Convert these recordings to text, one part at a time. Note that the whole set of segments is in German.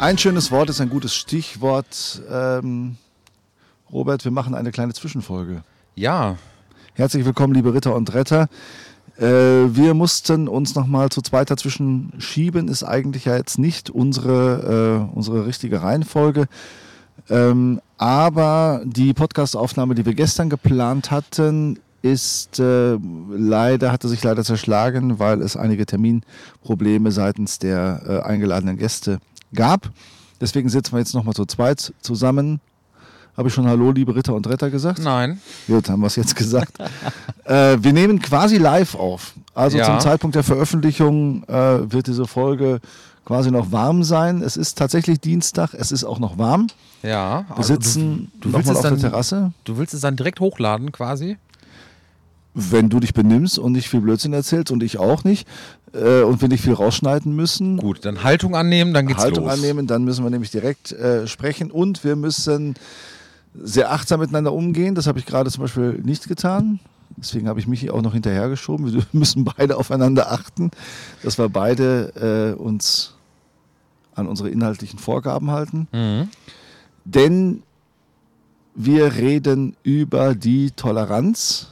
Ein schönes Wort ist ein gutes Stichwort. Ähm, Robert, wir machen eine kleine Zwischenfolge. Ja. Herzlich willkommen, liebe Ritter und Retter. Äh, wir mussten uns nochmal zu zweit dazwischen schieben, ist eigentlich ja jetzt nicht unsere, äh, unsere richtige Reihenfolge. Ähm, aber die Podcastaufnahme, die wir gestern geplant hatten, ist äh, leider, hatte sich leider zerschlagen, weil es einige Terminprobleme seitens der äh, eingeladenen Gäste gab. Deswegen sitzen wir jetzt nochmal zu zweit zusammen. Habe ich schon Hallo, liebe Ritter und Retter gesagt? Nein. Gut, haben wir es jetzt gesagt. äh, wir nehmen quasi live auf. Also Ja. zum Zeitpunkt der Veröffentlichung äh, wird diese Folge quasi noch warm sein. Es ist tatsächlich Dienstag, es ist auch noch warm. Ja. Wir also sitzen du, du willst nochmal auf der Terrasse. Du willst es dann direkt hochladen quasi? Wenn du dich benimmst und nicht viel Blödsinn erzählst und ich auch nicht äh, und wir nicht viel rausschneiden müssen, Gut, dann Haltung annehmen, dann geht's Haltung los. annehmen, dann müssen wir nämlich direkt äh, sprechen und wir müssen sehr achtsam miteinander umgehen. Das habe ich gerade zum Beispiel nicht getan. Deswegen habe ich mich auch noch hinterhergeschoben. Wir müssen beide aufeinander achten, dass wir beide äh, uns an unsere inhaltlichen Vorgaben halten. Mhm. Denn wir reden über die Toleranz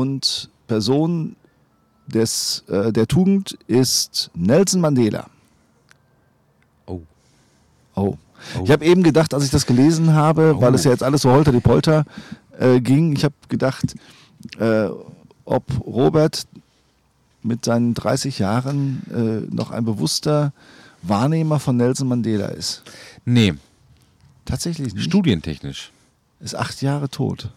und Person des, äh, der Tugend ist Nelson Mandela. Oh. Oh. Oh. Ich habe eben gedacht, als ich das gelesen habe, weil Oh. es ja jetzt alles so holter die Polter äh, ging, ich habe gedacht, äh, ob Robert mit seinen 30 Jahren äh, noch ein bewusster Wahrnehmer von Nelson Mandela ist. Nee, Tatsächlich nicht. studientechnisch. Ist acht Jahre tot.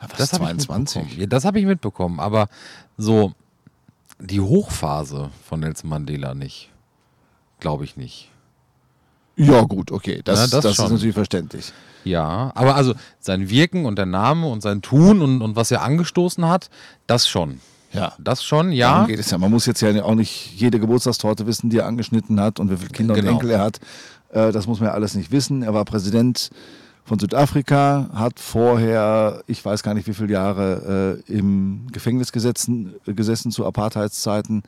Na, was, Das habe ich 22? mitbekommen. Ja, das habe ich mitbekommen, aber so die Hochphase von Nelson Mandela nicht. Glaube ich nicht. Ja, gut, okay. Das, Ja, das das, ist natürlich verständlich. Ja, aber also sein Wirken und der Name und sein Tun und, und was er angestoßen hat, das schon. Ja. Das schon, Darum ja. geht es ja. Man muss jetzt ja auch nicht jede Geburtstagstorte wissen, die er angeschnitten hat und wie viele Kinder Genau. und Enkel er hat. Äh, das muss man ja alles nicht wissen. Er war Präsident von Südafrika, hat vorher, ich weiß gar nicht wie viele Jahre, äh, im Gefängnis gesetzen, gesessen zu Apartheidszeiten.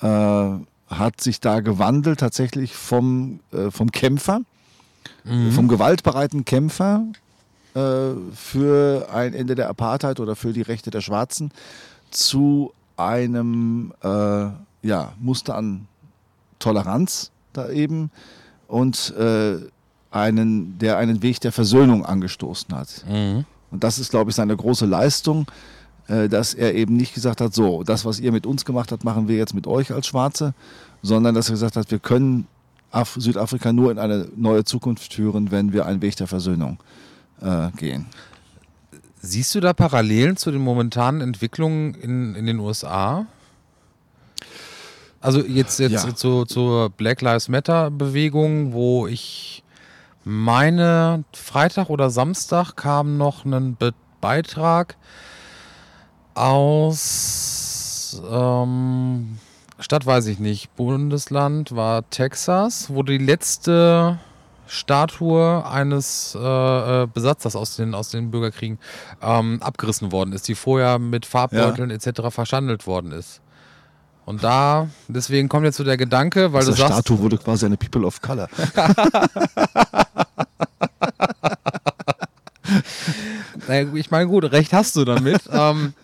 Äh, hat sich da gewandelt tatsächlich vom, äh, vom Kämpfer, vom gewaltbereiten Kämpfer äh, für ein Ende der Apartheid oder für die Rechte der Schwarzen zu einem äh, ja, Muster an Toleranz da eben und äh, einen, der einen Weg der Versöhnung angestoßen hat. Mhm. Und das ist, glaube ich, seine große Leistung, äh, dass er eben nicht gesagt hat, so, das, was ihr mit uns gemacht habt, machen wir jetzt mit euch als Schwarze, sondern dass er gesagt hat, wir können Af Südafrika nur in eine neue Zukunft führen, wenn wir einen Weg der Versöhnung äh, gehen. Siehst du da Parallelen zu den momentanen Entwicklungen in, in den USA? Also jetzt, jetzt Ja. zu, zur Black Lives Matter Bewegung, wo ich meine, Freitag oder Samstag kam noch ein Be Beitrag aus ähm, Stadt weiß ich nicht, Bundesland war Texas, wo die letzte Statue eines äh, äh, Besatzers aus den, aus den Bürgerkriegen ähm, abgerissen worden ist, die vorher mit Farbbeuteln etc. verschandelt worden ist. Und da, deswegen kommt jetzt so der Gedanke, weil Aus du sagst, Statue wurde quasi eine People of Color. Na, ich meine, gut, recht hast du damit. ähm,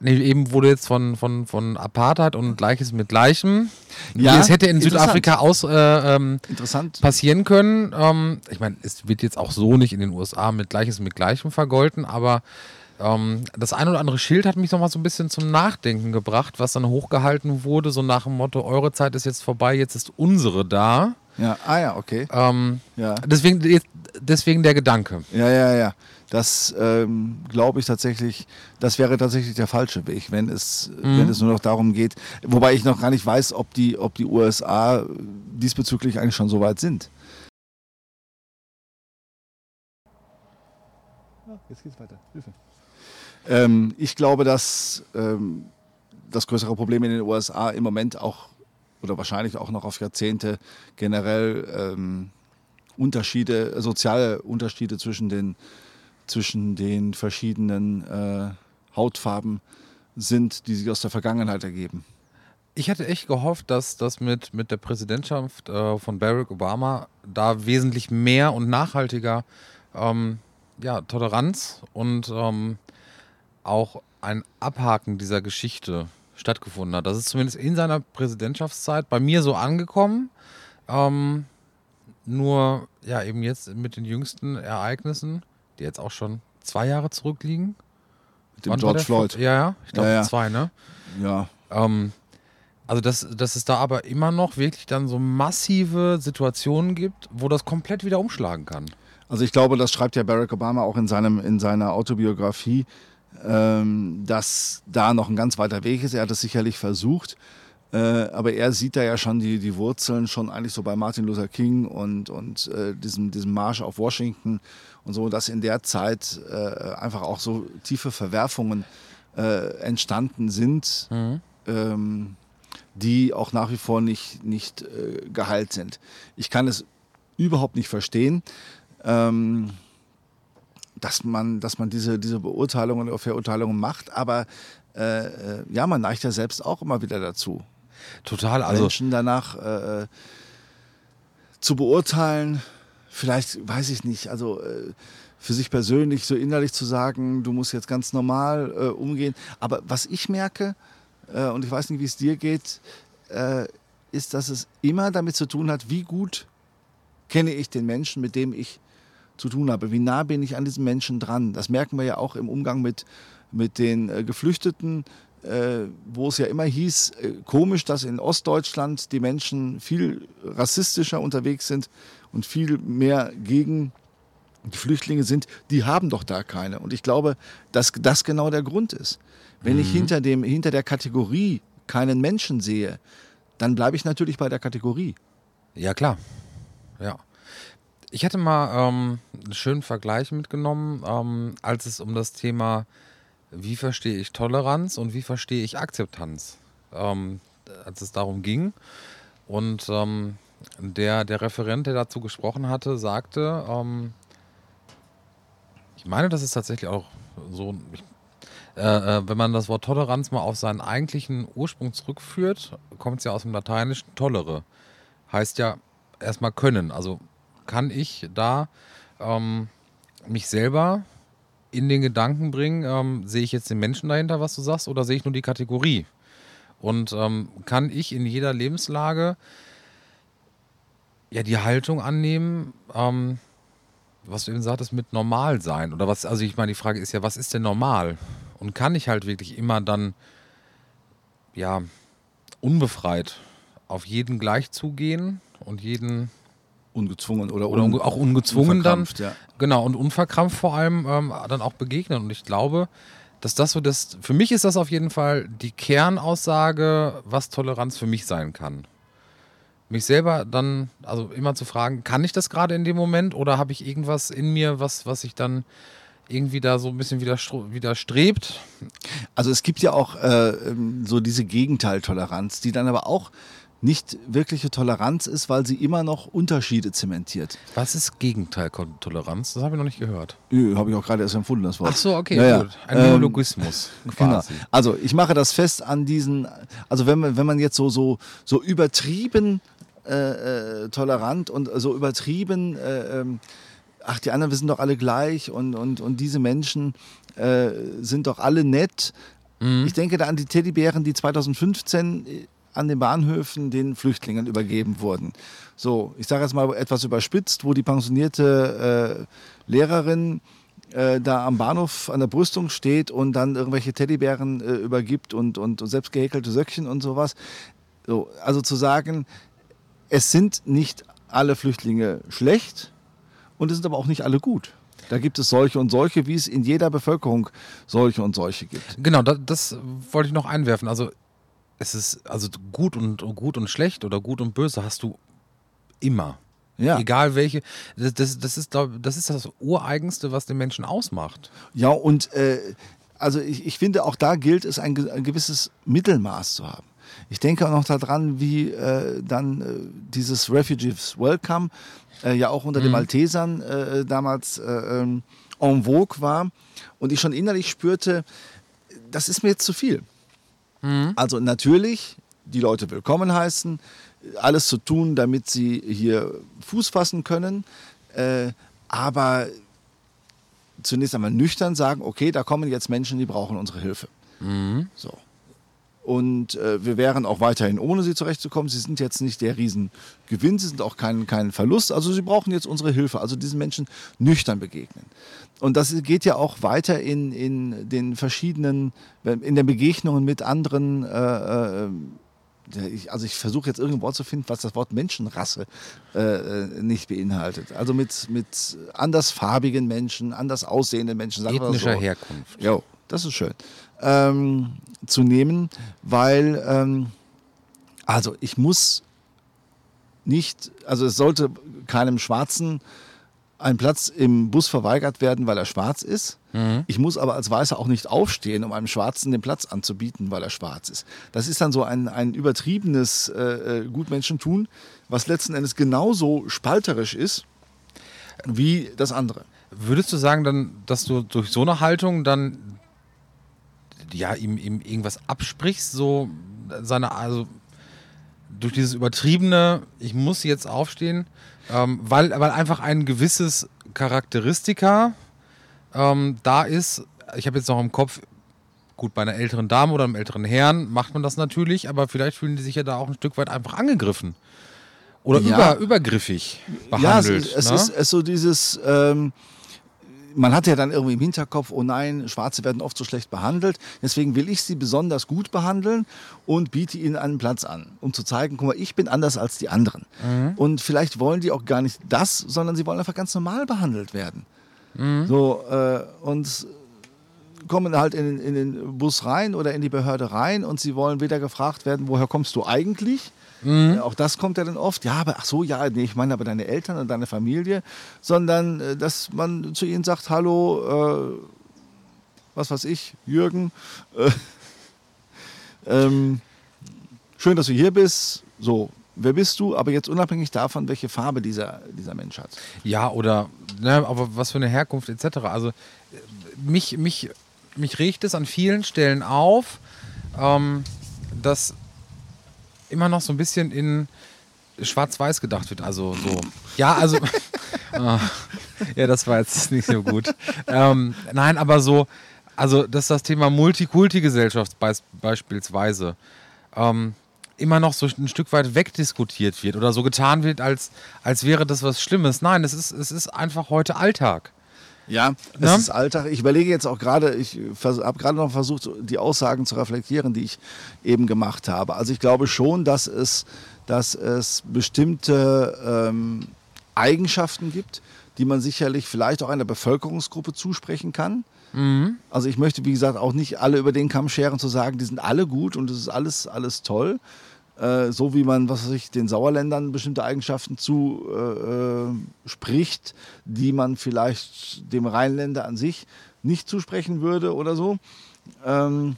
nee, eben wurde jetzt von, von, von Apartheid und Gleiches mit Gleichem. Ja, es hätte in. Südafrika aus, äh, ähm, Interessant. passieren können. Ähm, ich meine, es wird jetzt auch so nicht in den USA mit Gleiches mit Gleichem vergolten, aber ähm, das ein oder andere Schild hat mich noch mal so ein bisschen zum Nachdenken gebracht, was dann hochgehalten wurde, so nach dem Motto, eure Zeit ist jetzt vorbei, jetzt ist unsere da. Ja, ah ja, okay. Ähm, Ja. deswegen, deswegen der Gedanke. Ja, ja, ja. Das ähm, glaube ich tatsächlich, das wäre tatsächlich der falsche Weg, wenn es, Mhm. wenn es nur noch darum geht. Wobei ich noch gar nicht weiß, ob die, ob die USA diesbezüglich eigentlich schon so weit sind. Jetzt geht's weiter. Hilfe. Ähm, ich glaube, dass ähm, das größere Problem in den USA im Moment auch oder wahrscheinlich auch noch auf Jahrzehnte generell ähm, Unterschiede, soziale Unterschiede zwischen den, zwischen den verschiedenen äh, Hautfarben sind, die sich aus der Vergangenheit ergeben. Ich hatte echt gehofft, dass das mit, mit der Präsidentschaft äh, von Barack Obama da wesentlich mehr und nachhaltiger ähm, ja, Toleranz und ähm, auch ein Abhaken dieser Geschichte stattgefunden hat. Das ist zumindest in seiner Präsidentschaftszeit bei mir so angekommen. Ähm, nur ja eben jetzt mit den jüngsten Ereignissen, die jetzt auch schon zwei Jahre zurückliegen. Mit dem George Floyd. Ja, ja, ich glaube Ja, ja. zwei, ne? Ja. Ähm, also dass, dass es da aber immer noch wirklich dann so massive Situationen gibt, wo das komplett wieder umschlagen kann. Also ich glaube, das schreibt ja Barack Obama auch in, seinem, in seiner Autobiografie, ähm, dass da noch ein ganz weiter Weg ist. Er hat es sicherlich versucht, äh, aber er sieht da ja schon die, die Wurzeln schon eigentlich so bei Martin Luther King und, und äh, diesem, diesem Marsch auf Washington und so, dass in der Zeit äh, einfach auch so tiefe Verwerfungen äh, entstanden sind, ähm, die auch nach wie vor nicht, nicht äh, geheilt sind. Ich kann es überhaupt nicht verstehen, ähm, dass man, dass man diese, diese Beurteilungen oder Verurteilungen macht, aber äh, äh, ja, man neigt ja selbst auch immer wieder dazu, Total, also Menschen danach äh, zu beurteilen, vielleicht, weiß ich nicht, also äh, für sich persönlich so innerlich zu sagen, du musst jetzt ganz normal äh, umgehen. Aber was ich merke, äh, und ich weiß nicht, wie es dir geht, äh, ist, dass es immer damit zu tun hat, wie gut kenne ich den Menschen, mit dem ich zu tun habe. Wie nah bin ich an diesen Menschen dran? Das merken wir ja auch im Umgang mit, mit den äh, Geflüchteten, äh, wo es ja immer hieß, äh, komisch, dass in Ostdeutschland die Menschen viel rassistischer unterwegs sind und viel mehr gegen die Flüchtlinge sind. Die haben doch da keine. Und ich glaube, dass das genau der Grund ist. Wenn ich hinter, dem, hinter der Kategorie keinen Menschen sehe, dann bleibe ich natürlich bei der Kategorie. Ja, klar. Ja. Ich hatte mal ähm, einen schönen Vergleich mitgenommen, ähm, als es um das Thema, wie verstehe ich Toleranz und wie verstehe ich Akzeptanz, ähm, als es darum ging. Und ähm, der, der Referent, der dazu gesprochen hatte, sagte, ähm, ich meine, das ist tatsächlich auch so, ich, äh, äh, wenn man das Wort Toleranz mal auf seinen eigentlichen Ursprung zurückführt, kommt es ja aus dem Lateinischen tolere. Heißt ja erstmal können. Also kann ich da ähm, mich selber in den Gedanken bringen, ähm, sehe ich jetzt den Menschen dahinter, was du sagst, oder sehe ich nur die Kategorie? Und ähm, kann ich in jeder Lebenslage ja die Haltung annehmen, ähm, was du eben sagtest, mit normal sein? Oder was, also ich meine, die Frage ist ja, was ist denn normal? Und kann ich halt wirklich immer dann, ja, unbefreit auf jeden gleich zugehen und jeden, Ungezwungen oder, oder un- auch ungezwungen dann, Ja. genau, und unverkrampft vor allem ähm, dann auch begegnen. Und ich glaube, dass das so das, für mich ist das auf jeden Fall die Kernaussage, was Toleranz für mich sein kann. Mich selber dann, also immer zu fragen, kann ich das gerade in dem Moment oder habe ich irgendwas in mir, was, was ich dann irgendwie da so ein bisschen widerstrebt? Also es gibt ja auch äh, ähm, so diese Gegenteiltoleranz, die dann aber auch nicht wirkliche Toleranz ist, weil sie immer noch Unterschiede zementiert. Was ist Gegenteiltoleranz? Das habe ich noch nicht gehört. Habe ich auch gerade erst empfunden, das Wort. Ach so, okay, Ja, ja. gut. Ein Ähm, Neologismus Genau. quasi. Also ich mache das fest an diesen, also wenn man, wenn man jetzt so, so, so übertrieben äh, äh, tolerant und so übertrieben, äh, ähm, ach, die anderen, wir sind doch alle gleich und, und, und diese Menschen äh, sind doch alle nett. Ich denke da an die Teddybären, die 2015 an den Bahnhöfen den Flüchtlingen übergeben wurden. So, ich sage jetzt mal etwas überspitzt, wo die pensionierte äh, Lehrerin äh, da am Bahnhof an der Brüstung steht und dann irgendwelche Teddybären äh, übergibt und, und, und selbst gehäkelte Söckchen und sowas. So, also zu sagen, es sind nicht alle Flüchtlinge schlecht und es sind aber auch nicht alle gut. Da gibt es solche und solche, wie es in jeder Bevölkerung solche und solche gibt. Genau, das, das wollte ich noch einwerfen. Also es ist also gut und gut und schlecht oder gut und böse hast du immer. Ja. Egal welche. Das, das, das, ist, das ist das Ureigenste, was den Menschen ausmacht. Ja, und äh, also ich, ich finde, auch da gilt es, ein, ein gewisses Mittelmaß zu haben. Ich denke auch noch daran, wie äh, dann äh, dieses Refugees Welcome äh, ja auch unter den Maltesern äh, damals äh, ähm, en vogue war und ich schon innerlich spürte, das ist mir jetzt zu viel. Also natürlich die Leute willkommen heißen, alles zu tun, damit sie hier Fuß fassen können, äh, aber zunächst einmal nüchtern sagen, okay, da kommen jetzt Menschen, die brauchen unsere Hilfe. Mhm. So. Und äh, wir wären auch weiterhin ohne sie zurechtzukommen. Sie sind jetzt nicht der Riesengewinn, sie sind auch kein, kein Verlust. Also sie brauchen jetzt unsere Hilfe. Also diesen Menschen nüchtern begegnen. Und das geht ja auch weiter in, in den verschiedenen, in den Begegnungen mit anderen. Äh, äh, ich, also ich versuche jetzt irgendein Wort zu finden, was das Wort Menschenrasse äh, äh nicht beinhaltet. Also mit, mit andersfarbigen Menschen, anders aussehenden Menschen. Sagen Ethnischer so. Herkunft. Ja, das ist schön ähm, zu nehmen, weil, ähm, also ich muss nicht, also es sollte keinem Schwarzen ein Platz im Bus verweigert werden, weil er schwarz ist. Mhm. Ich muss aber als Weißer auch nicht aufstehen, um einem Schwarzen den Platz anzubieten, weil er schwarz ist. Das ist dann so ein, ein übertriebenes äh, äh Gutmenschentun, was letzten Endes genauso spalterisch ist wie das andere. Würdest du sagen dann, dass du durch so eine Haltung dann ja, ihm, ihm irgendwas absprichst, so seine, also durch dieses übertriebene, ich muss jetzt aufstehen, ähm, weil, weil einfach ein gewisses Charakteristika ähm, da ist. Ich habe jetzt noch im Kopf, gut, bei einer älteren Dame oder einem älteren Herrn macht man das natürlich, aber vielleicht fühlen die sich ja da auch ein Stück weit einfach angegriffen. Oder ja. über, übergriffig behandelt. Ja, es, es ne? ist, es so dieses, ähm, man hat ja dann irgendwie im Hinterkopf, oh nein, Schwarze werden oft so schlecht behandelt. Deswegen will ich sie besonders gut behandeln und biete ihnen einen Platz an, um zu zeigen, guck mal, ich bin anders als die anderen. Mhm. Und vielleicht wollen die auch gar nicht das, sondern sie wollen einfach ganz normal behandelt werden. Mhm. So, äh, und kommen halt in, in den Bus rein oder in die Behörde rein und sie wollen weder gefragt werden, woher kommst du eigentlich? Mhm. Auch das kommt ja dann oft. Ja, aber ach so, ja, nee, ich meine aber deine Eltern und deine Familie, sondern äh, dass man zu ihnen sagt, hallo, äh, was weiß ich, Jürgen, äh, ähm, schön, dass du hier bist. So, wer bist du? Aber jetzt unabhängig davon, welche Farbe dieser, dieser Mensch hat. Ja, oder ne, aber was für eine Herkunft etc. Also mich, mich, mich riecht es an vielen Stellen auf, ähm, dass immer noch so ein bisschen in schwarz-weiß gedacht wird. Also so. Ja, also. oh, ja, das war jetzt nicht so gut. Ähm, nein, aber so, also dass das Thema Multikulti-Gesellschaft be beispielsweise ähm, immer noch so ein Stück weit wegdiskutiert wird oder so getan wird, als, als wäre das was Schlimmes. Nein, es ist, es ist einfach heute Alltag. Ja, es ja? ist Alltag. Ich überlege jetzt auch gerade, ich habe gerade noch versucht, die Aussagen zu reflektieren, die ich eben gemacht habe. Also ich glaube schon, dass es, dass es bestimmte ähm, Eigenschaften gibt, die man sicherlich vielleicht auch einer Bevölkerungsgruppe zusprechen kann. Mhm. Also ich möchte, wie gesagt, auch nicht alle über den Kamm scheren zu sagen, die sind alle gut und es ist alles, alles toll. Äh, so wie man, was weiß den Sauerländern bestimmte Eigenschaften zuspricht, äh, die man vielleicht dem Rheinländer an sich nicht zusprechen würde oder so. Ähm,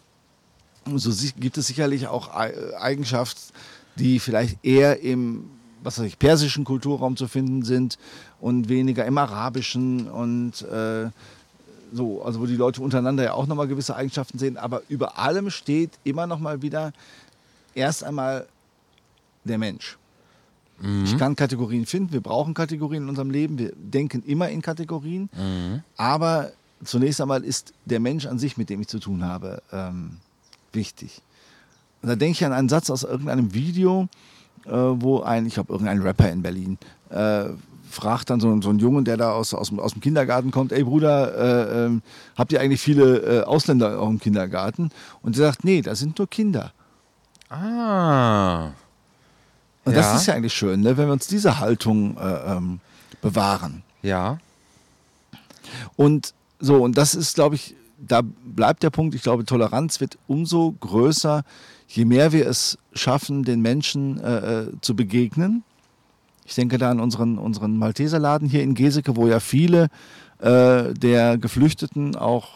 so gibt es sicherlich auch Eigenschaften, die vielleicht eher im was weiß ich, persischen Kulturraum zu finden sind und weniger im arabischen und äh, so, also wo die Leute untereinander ja auch nochmal gewisse Eigenschaften sehen, aber über allem steht immer nochmal wieder erst einmal der Mensch. Mhm. Ich kann Kategorien finden, wir brauchen Kategorien in unserem Leben, wir denken immer in Kategorien, mhm. aber zunächst einmal ist der Mensch an sich, mit dem ich zu tun habe, ähm, wichtig. Und da denke ich an einen Satz aus irgendeinem Video, äh, wo ein, ich glaube, irgendein Rapper in Berlin äh, fragt dann so, so einen Jungen, der da aus, aus, aus dem Kindergarten kommt, ey Bruder, äh, äh, habt ihr eigentlich viele äh, Ausländer auch im Kindergarten? Und der sagt, nee, das sind nur Kinder. Ah. Und ja. das ist ja eigentlich schön, ne, wenn wir uns diese Haltung äh, ähm, bewahren. Ja. Und so, und das ist, glaube ich, da bleibt der Punkt, ich glaube, Toleranz wird umso größer, je mehr wir es schaffen, den Menschen äh, äh zu begegnen. Ich denke da an unseren, unseren Malteserladen hier in Geseke, wo ja viele äh, der Geflüchteten auch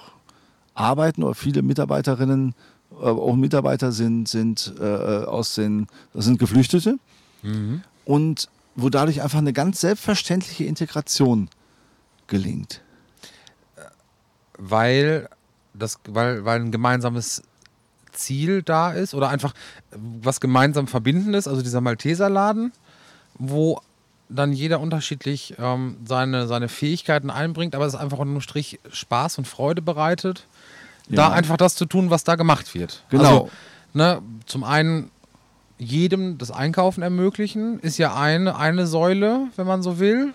arbeiten oder viele Mitarbeiterinnen, äh, auch Mitarbeiter sind, sind äh, aus den, das sind Geflüchtete. Mhm. Und wo dadurch einfach eine ganz selbstverständliche Integration gelingt. Weil, das, weil, weil ein gemeinsames Ziel da ist oder einfach was gemeinsam Verbindendes, also dieser Malteserladen, wo dann jeder unterschiedlich ähm, seine, seine Fähigkeiten einbringt, aber es einfach unterm Strich Spaß und Freude bereitet, Ja. da einfach das zu tun, was da gemacht wird. Genau. Also, ne, zum einen jedem das Einkaufen ermöglichen, ist ja eine, eine Säule, wenn man so will,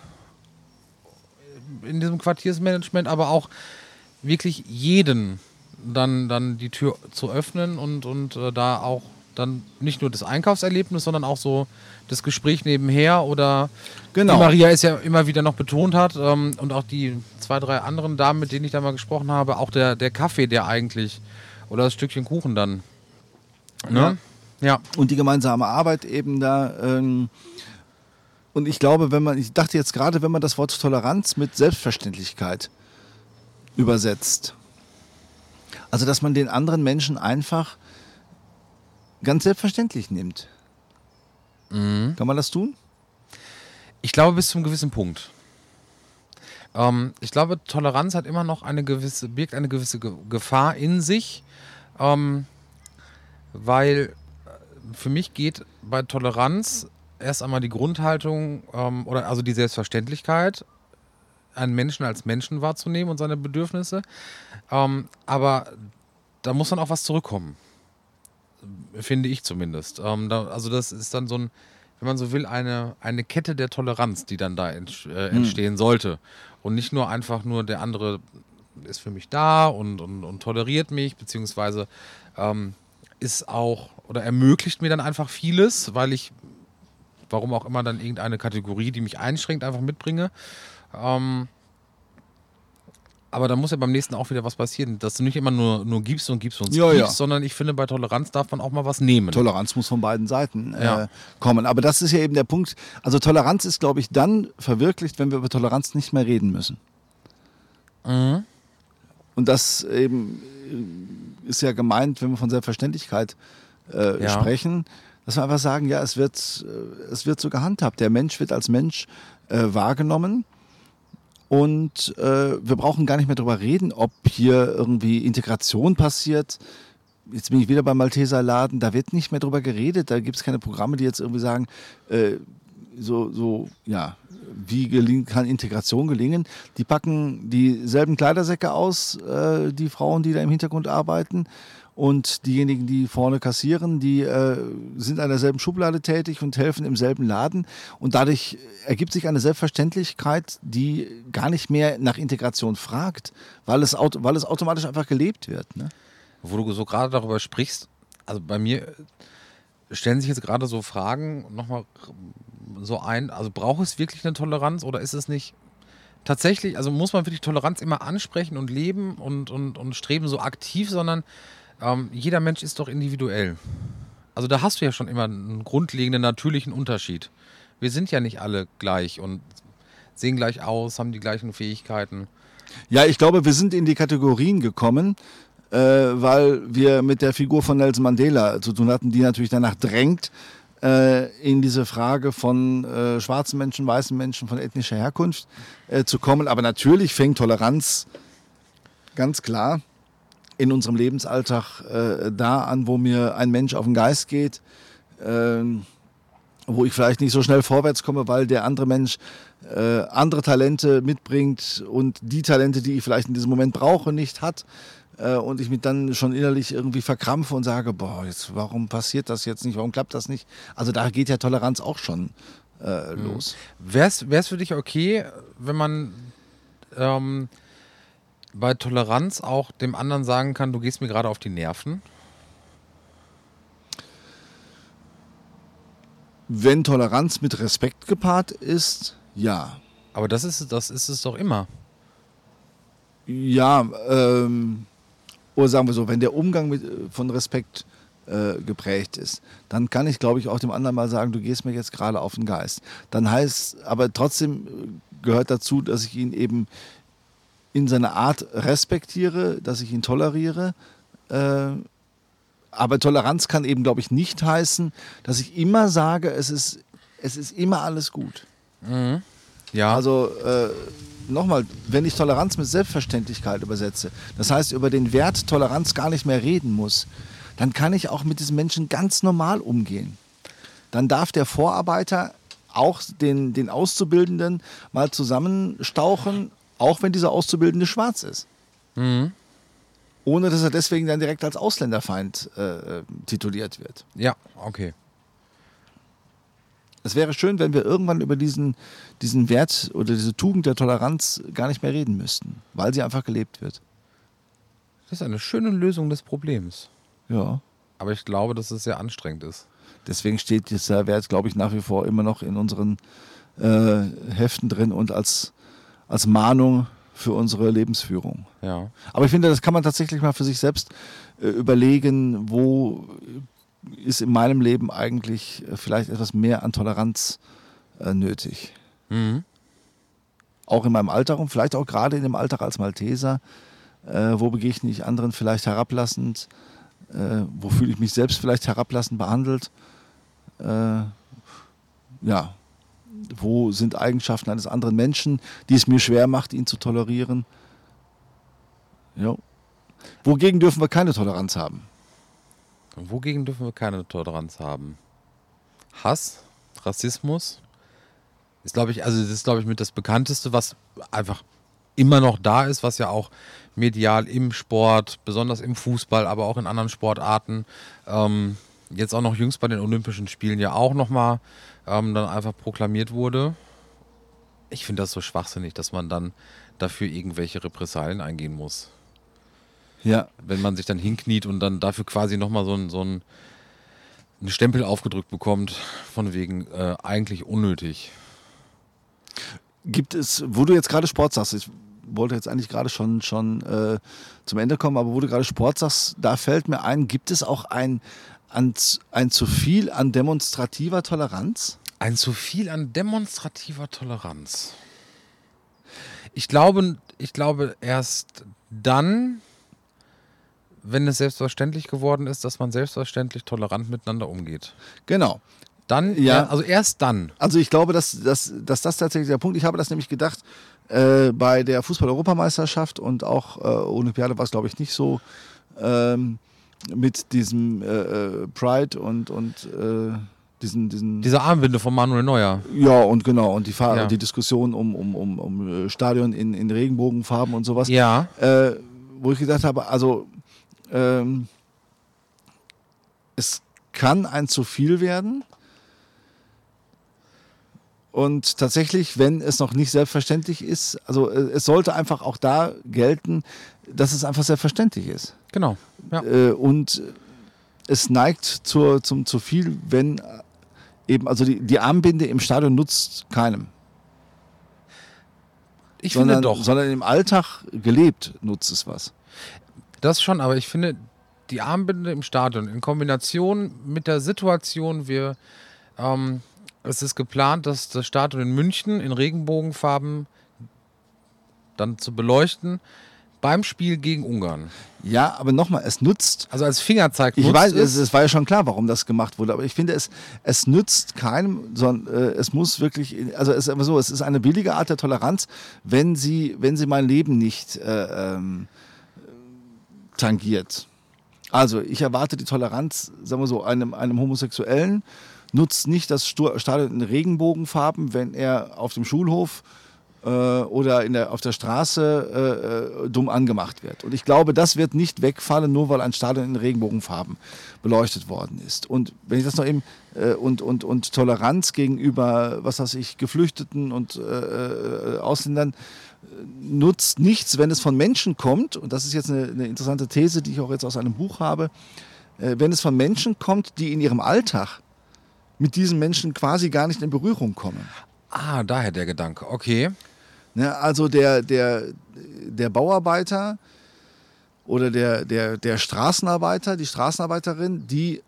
in diesem Quartiersmanagement, aber auch wirklich jeden dann, dann die Tür zu öffnen und, und äh, da auch dann nicht nur das Einkaufserlebnis, sondern auch so das Gespräch nebenher oder Genau. wie Maria es ja immer wieder noch betont hat ähm, und auch die zwei, drei anderen Damen, mit denen ich da mal gesprochen habe, auch der, der Kaffee, der eigentlich oder das Stückchen Kuchen dann. Ne? Ja. und die gemeinsame Arbeit eben da. Ähm, und ich glaube, wenn man, ich dachte jetzt gerade, wenn man das Wort Toleranz mit Selbstverständlichkeit übersetzt, also dass man den anderen Menschen einfach ganz selbstverständlich nimmt. Kann man das tun? Ich glaube, bis zum gewissen Punkt. Ähm, ich glaube, Toleranz hat immer noch eine gewisse, birgt eine gewisse Ge Gefahr in sich, ähm, weil äh, für mich geht bei Toleranz erst einmal die Grundhaltung ähm, oder also die Selbstverständlichkeit, einen Menschen als Menschen wahrzunehmen und seine Bedürfnisse. Ähm, aber da muss dann auch was zurückkommen. Finde ich zumindest. Ähm, da, also das ist dann so ein, wenn man so will, eine, eine Kette der Toleranz, die dann da ent, äh, entstehen sollte. Und nicht nur einfach nur der andere ist für mich da und, und, und toleriert mich, beziehungsweise ähm, ist auch oder ermöglicht mir dann einfach vieles, weil ich, warum auch immer, dann irgendeine Kategorie, die mich einschränkt, einfach mitbringe. Ähm, aber da muss ja beim nächsten auch wieder was passieren, dass du nicht immer nur, nur gibst und gibst und Ja, gibst, ja. sondern ich finde, bei Toleranz darf man auch mal was nehmen. Toleranz muss von beiden Seiten Ja. äh, kommen. Aber das ist ja eben der Punkt. Also Toleranz ist, glaube ich, dann verwirklicht, wenn wir über Toleranz nicht mehr reden müssen. Mhm. Und das eben äh, ist ja gemeint, wenn wir von Selbstverständlichkeit äh, Ja. sprechen, dass wir einfach sagen, ja, es wird, äh, es wird so gehandhabt. Der Mensch wird als Mensch äh, wahrgenommen. Und äh, wir brauchen gar nicht mehr darüber reden, ob hier irgendwie Integration passiert. Jetzt bin ich wieder beim Malteser Laden, da wird nicht mehr drüber geredet, da gibt es keine Programme, die jetzt irgendwie sagen, äh, so, so, ja, wie kann Integration gelingen? Die packen dieselben Kleidersäcke aus, äh, die Frauen, die da im Hintergrund arbeiten. Und diejenigen, die vorne kassieren, die äh, sind an derselben Schublade tätig und helfen im selben Laden. Und dadurch ergibt sich eine Selbstverständlichkeit, die gar nicht mehr nach Integration fragt, weil es, weil es automatisch einfach gelebt wird. Ne? Wo du so gerade darüber sprichst, also bei mir stellen sich jetzt gerade so Fragen nochmal so ein, also braucht es wirklich eine Toleranz oder ist es nicht tatsächlich, also muss man wirklich Toleranz immer ansprechen und leben und, und, und streben so aktiv, sondern ähm, jeder Mensch ist doch individuell. Also da hast du ja schon immer einen grundlegenden natürlichen Unterschied. Wir sind ja nicht alle gleich und sehen gleich aus, haben die gleichen Fähigkeiten. Ja, ich glaube, wir sind in die Kategorien gekommen, äh, weil wir mit der Figur von Nelson Mandela zu tun hatten, die natürlich danach drängt, äh, in diese Frage von äh, schwarzen Menschen, weißen Menschen, von ethnischer Herkunft äh, zu kommen. Aber natürlich fängt Toleranz ganz klar in unserem Lebensalltag äh, da an, wo mir ein Mensch auf den Geist geht. ähm, wo ich vielleicht nicht so schnell vorwärts komme, weil der andere Mensch äh, andere Talente mitbringt und die Talente, die ich vielleicht in diesem Moment brauche, nicht hat. Äh, und ich mich dann schon innerlich irgendwie verkrampfe und sage, boah, jetzt, warum passiert das jetzt nicht, warum klappt das nicht? Also da geht ja Toleranz auch schon äh, los. Wäre es für dich okay, wenn man ähm, bei Toleranz auch dem anderen sagen kann, du gehst mir gerade auf die Nerven? Wenn Toleranz mit Respekt gepaart ist, ja. Aber das ist, das ist es doch immer. Ja, ähm, oder sagen wir so, wenn der Umgang mit, äh, von Respekt äh, geprägt ist, dann kann ich, glaube ich, auch dem anderen mal sagen, du gehst mir jetzt gerade auf den Geist. Dann heißt, aber trotzdem äh, gehört dazu, dass ich ihn eben in seiner Art respektiere, dass ich ihn toleriere. Äh, aber Toleranz kann eben, glaube ich, nicht heißen, dass ich immer sage, es ist, es ist immer alles gut. Ja, Also äh, nochmal, wenn ich Toleranz mit Selbstverständlichkeit übersetze, das heißt über den Wert Toleranz gar nicht mehr reden muss, dann kann ich auch mit diesen Menschen ganz normal umgehen. Dann darf der Vorarbeiter auch den, den Auszubildenden mal zusammenstauchen, auch wenn dieser Auszubildende schwarz ist. Mhm. Ohne dass er deswegen dann direkt als Ausländerfeind äh, tituliert wird. Ja, okay. Es wäre schön, wenn wir irgendwann über diesen, diesen Wert oder diese Tugend der Toleranz gar nicht mehr reden müssten, weil sie einfach gelebt wird. Das ist eine schöne Lösung des Problems. Ja. Aber ich glaube, dass es sehr anstrengend ist. Deswegen steht dieser Wert, glaube ich, nach wie vor immer noch in unseren äh, Heften drin und als, als Mahnung für unsere Lebensführung. Ja. Aber ich finde, das kann man tatsächlich mal für sich selbst äh, überlegen, wo ist in meinem Leben eigentlich äh, vielleicht etwas mehr an Toleranz äh, nötig. Mhm. Auch in meinem Alter und vielleicht auch gerade in dem Alter als Malteser. Äh, wo begegne ich anderen vielleicht herablassend? Äh, wo fühle ich mich selbst vielleicht herablassend behandelt? Ja, wo sind Eigenschaften eines anderen Menschen, die es mir schwer macht, ihn zu tolerieren? Ja. Wogegen dürfen wir keine Toleranz haben? Wogegen dürfen wir keine Toleranz haben? Hass, Rassismus ist, glaube ich, also das ist, glaube ich, mit das bekannteste, was einfach immer noch da ist, was ja auch medial im Sport, besonders im Fußball, aber auch in anderen Sportarten, ähm, jetzt auch noch jüngst bei den Olympischen Spielen ja auch nochmal ähm, dann einfach proklamiert wurde. Ich finde das so schwachsinnig, dass man dann dafür irgendwelche Repressalien eingehen muss. Ja. Wenn man sich dann hinkniet und dann dafür quasi nochmal so ein, so ein einen Stempel aufgedrückt bekommt, von wegen äh, eigentlich unnötig. Gibt es, wo du jetzt gerade Sport sagst, ich wollte jetzt eigentlich gerade schon, schon äh, zum Ende kommen, aber wo du gerade Sport sagst, da fällt mir ein, gibt es auch ein, ein, ein zu viel an demonstrativer Toleranz? Ein zu viel an demonstrativer Toleranz. Ich glaube, ich glaube erst dann, wenn es selbstverständlich geworden ist, dass man selbstverständlich tolerant miteinander umgeht. Genau. Dann, Ja. ja, also erst dann. Also ich glaube, dass, dass, dass das tatsächlich der Punkt. Ich habe das nämlich gedacht äh, bei der Fußball-Europameisterschaft und auch äh, Olympiade war es, glaube ich, nicht so ähm, mit diesem äh, äh, Pride und, und äh, diesen, diesen Diese Armbinde von Manuel Neuer. ja und genau und die, Fahr Ja. die Diskussion um, um, um, um äh, Stadion in, in Regenbogenfarben und sowas. Ja. äh, wo ich gedacht habe, also ähm, es kann ein zu viel werden. Und tatsächlich, wenn es noch nicht selbstverständlich ist, also äh, es sollte einfach auch da gelten, dass es einfach selbstverständlich ist. Genau. Ja. Äh, und es neigt zur, zum zu viel, wenn äh, eben, also die, die Armbinde im Stadion nutzt keinem. Ich sondern, finde doch. sondern im Alltag gelebt nutzt es was. Das schon, aber ich finde, die Armbinde im Stadion in Kombination mit der Situation, wir, ähm, es ist geplant, dass das Stadion in München in Regenbogenfarben dann zu beleuchten beim Spiel gegen Ungarn. Ja, aber nochmal, es nutzt. Also als Fingerzeig Ich weiß, es, es, war ja schon klar, warum das gemacht wurde, aber ich finde, es, es nützt keinem, sondern äh, es muss wirklich, also es ist einfach so, es ist eine billige Art der Toleranz, wenn sie, wenn sie mein Leben nicht äh, ähm, tangiert. Also ich erwarte die Toleranz, sagen wir so, einem, einem Homosexuellen nutzt nicht das Stadion in Regenbogenfarben, wenn er auf dem Schulhof äh, oder in der, auf der Straße äh, äh, dumm angemacht wird. Und ich glaube, das wird nicht wegfallen, nur weil ein Stadion in Regenbogenfarben beleuchtet worden ist. Und wenn ich das noch eben äh, und, und, und Toleranz gegenüber, was weiß ich, Geflüchteten und äh, äh, Ausländern nutzt nichts, wenn es von Menschen kommt, und das ist jetzt eine, eine interessante These, die ich auch jetzt aus einem Buch habe, wenn es von Menschen kommt, die in ihrem Alltag mit diesen Menschen quasi gar nicht in Berührung kommen. ah, daher der Gedanke. Okay. Ne, also der, der, der Bauarbeiter oder der, der, der Straßenarbeiter, die Straßenarbeiterin, die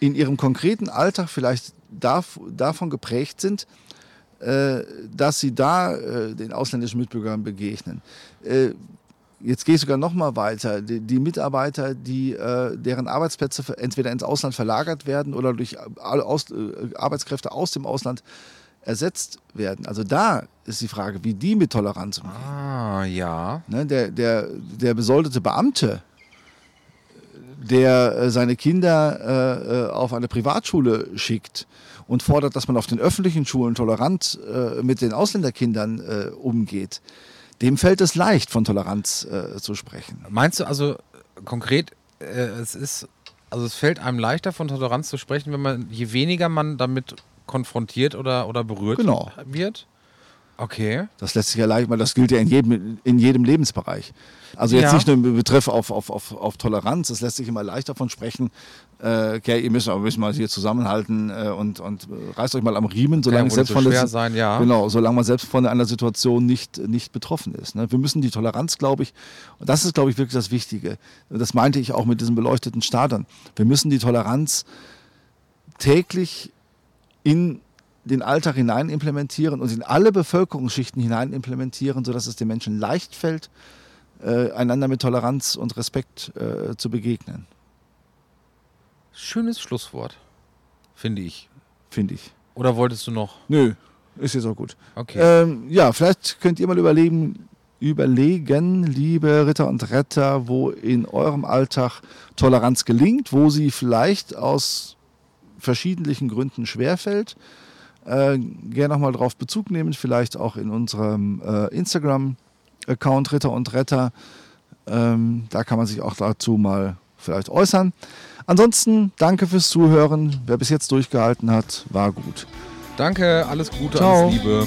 in ihrem konkreten Alltag vielleicht dav davon geprägt sind, äh, dass sie da äh, den ausländischen Mitbürgern begegnen. Äh, jetzt gehe ich sogar noch mal weiter. Die, die Mitarbeiter, die, äh, deren Arbeitsplätze entweder ins Ausland verlagert werden oder durch alle aus, äh, Arbeitskräfte aus dem Ausland ersetzt werden. Also da ist die Frage, wie die mit Toleranz umgehen. Ah, ja. Ne, der, der, der besoldete Beamte, der äh, seine Kinder äh, äh, auf eine Privatschule schickt und fordert, dass man auf den öffentlichen Schulen tolerant äh, mit den Ausländerkindern äh, umgeht, dem fällt es leicht, von Toleranz äh, zu sprechen. Meinst du also konkret, es ist, also es fällt einem leichter, von Toleranz zu sprechen, wenn man, je weniger man damit konfrontiert oder, oder berührt Genau. wird? Okay. Das lässt sich ja leicht, weil das gilt ja in jedem, in jedem Lebensbereich. Also jetzt Ja. nicht nur im Betreff auf, auf, auf, auf Toleranz, es lässt sich immer leicht davon sprechen, äh, okay, ihr müsst aber müssen mal hier zusammenhalten äh, und, und äh, reißt euch mal am Riemen, solange Ja, selbst so von der sein, ja. Genau, solange man selbst von einer Situation nicht, nicht betroffen ist. Ne? Wir müssen die Toleranz, glaube ich, und das ist, glaube ich, wirklich das Wichtige. Das meinte ich auch mit diesen beleuchteten Stadern. Wir müssen die Toleranz täglich in den Alltag hinein implementieren und in alle Bevölkerungsschichten hinein implementieren, sodass es den Menschen leicht fällt, äh, einander mit Toleranz und Respekt äh, zu begegnen, Schönes Schlusswort, finde ich. finde ich. Oder wolltest du noch? Nö, ist jetzt auch gut. Okay. Ähm, ja, vielleicht könnt ihr mal überlegen, überlegen, liebe Ritter und Retter, wo in eurem Alltag Toleranz gelingt, wo sie vielleicht aus verschiedenen Gründen schwerfällt. Äh, gerne nochmal drauf Bezug nehmen, vielleicht auch in unserem äh, Instagram-Account Ritter und Retter. Ähm, da kann man sich auch dazu mal vielleicht äußern. Ansonsten danke fürs Zuhören. Wer bis jetzt durchgehalten hat, war gut. Danke, alles Gute, Ciao. alles Liebe.